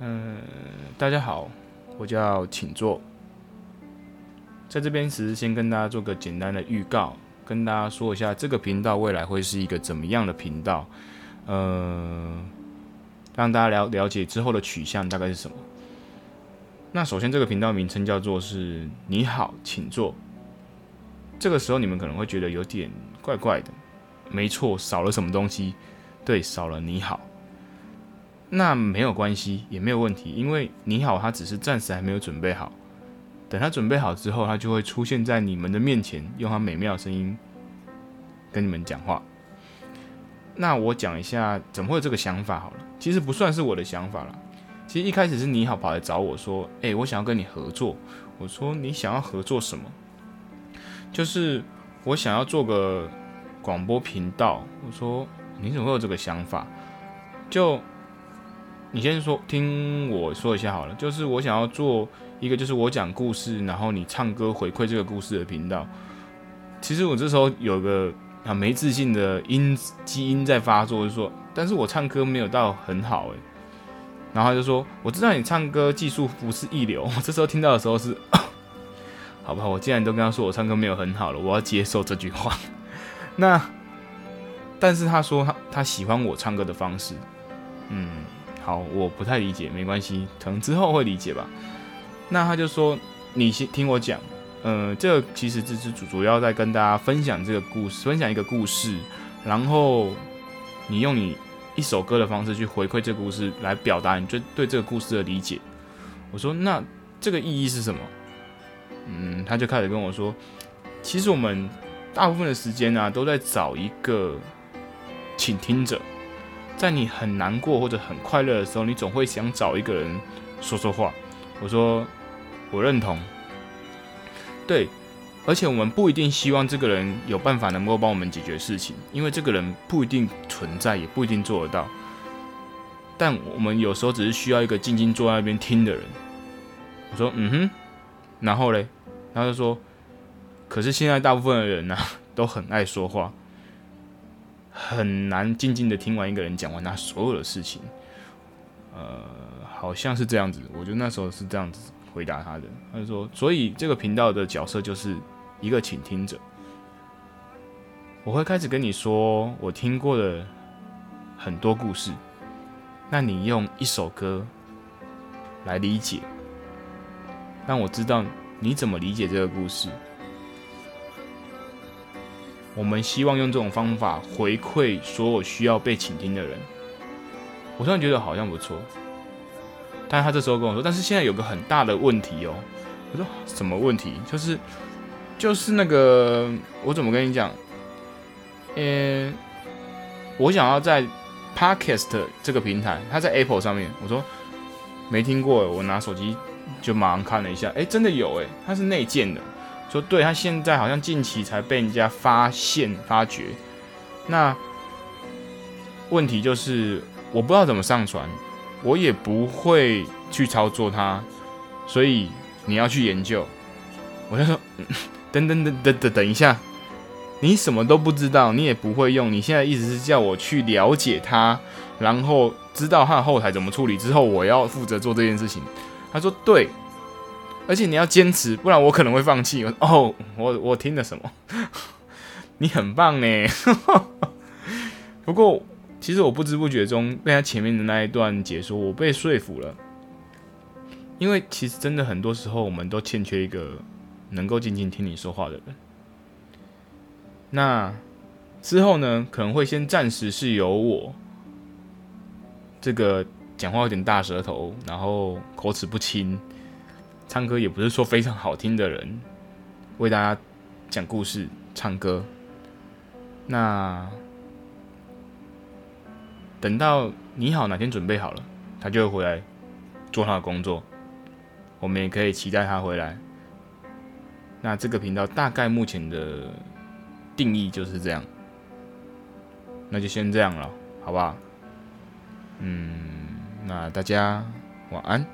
嗯，大家好，我叫请坐。在这边其实先跟大家做个简单的预告，跟大家说一下这个频道未来会是一个怎么样的频道，呃，让大家了了解之后的取向大概是什么。那首先这个频道名称叫做是你好，请坐。这个时候你们可能会觉得有点怪怪的，没错，少了什么东西？对，少了你好。那没有关系，也没有问题，因为你好，他只是暂时还没有准备好。等他准备好之后，他就会出现在你们的面前，用他美妙的声音跟你们讲话。那我讲一下怎么会有这个想法好了，其实不算是我的想法啦。其实一开始是你好跑来找我说：“诶，我想要跟你合作。”我说：“你想要合作什么？”就是我想要做个广播频道。我说：“你怎么会有这个想法？”就你先说，听我说一下好了。就是我想要做一个，就是我讲故事，然后你唱歌回馈这个故事的频道。其实我这时候有个啊没自信的因基因在发作，就说，但是我唱歌没有到很好诶。然后他就说，我知道你唱歌技术不是一流。我这时候听到的时候是，好吧，我既然都跟他说我唱歌没有很好了，我要接受这句话。那，但是他说他他喜欢我唱歌的方式，嗯。好，我不太理解，没关系，可能之后会理解吧。那他就说：“你先听我讲，呃，这个其实只是主主要在跟大家分享这个故事，分享一个故事，然后你用你一首歌的方式去回馈这个故事，来表达你对对这个故事的理解。”我说：“那这个意义是什么？”嗯，他就开始跟我说：“其实我们大部分的时间呢，都在找一个倾听者。”在你很难过或者很快乐的时候，你总会想找一个人说说话。我说，我认同。对，而且我们不一定希望这个人有办法能够帮我们解决事情，因为这个人不一定存在，也不一定做得到。但我们有时候只是需要一个静静坐在那边听的人。我说，嗯哼。然后嘞，他就说，可是现在大部分的人呢，都很爱说话。很难静静的听完一个人讲完他所有的事情，呃，好像是这样子。我觉得那时候是这样子回答他的。他说，所以这个频道的角色就是一个倾听者。我会开始跟你说我听过的很多故事，那你用一首歌来理解，让我知道你怎么理解这个故事。我们希望用这种方法回馈所有需要被倾听的人。我突然觉得好像不错，但他这时候跟我说：“但是现在有个很大的问题哦。”我说：“什么问题？就是就是那个，我怎么跟你讲？呃，我想要在 Podcast 这个平台，它在 Apple 上面。我说没听过，我拿手机就马上看了一下，哎，真的有哎，它是内建的。”说对，他现在好像近期才被人家发现发掘。那问题就是，我不知道怎么上传，我也不会去操作它，所以你要去研究。我就说，等等等等等等一下，你什么都不知道，你也不会用，你现在意思是叫我去了解它，然后知道它的后台怎么处理之后，我要负责做这件事情。他说对。而且你要坚持，不然我可能会放弃。哦，我我听了什么？你很棒呢。不过，其实我不知不觉中被他前面的那一段解说，我被说服了。因为其实真的很多时候，我们都欠缺一个能够静静听你说话的人。那之后呢，可能会先暂时是由我这个讲话有点大舌头，然后口齿不清。唱歌也不是说非常好听的人，为大家讲故事、唱歌。那等到你好哪天准备好了，他就会回来做他的工作。我们也可以期待他回来。那这个频道大概目前的定义就是这样。那就先这样了，好不好？嗯，那大家晚安。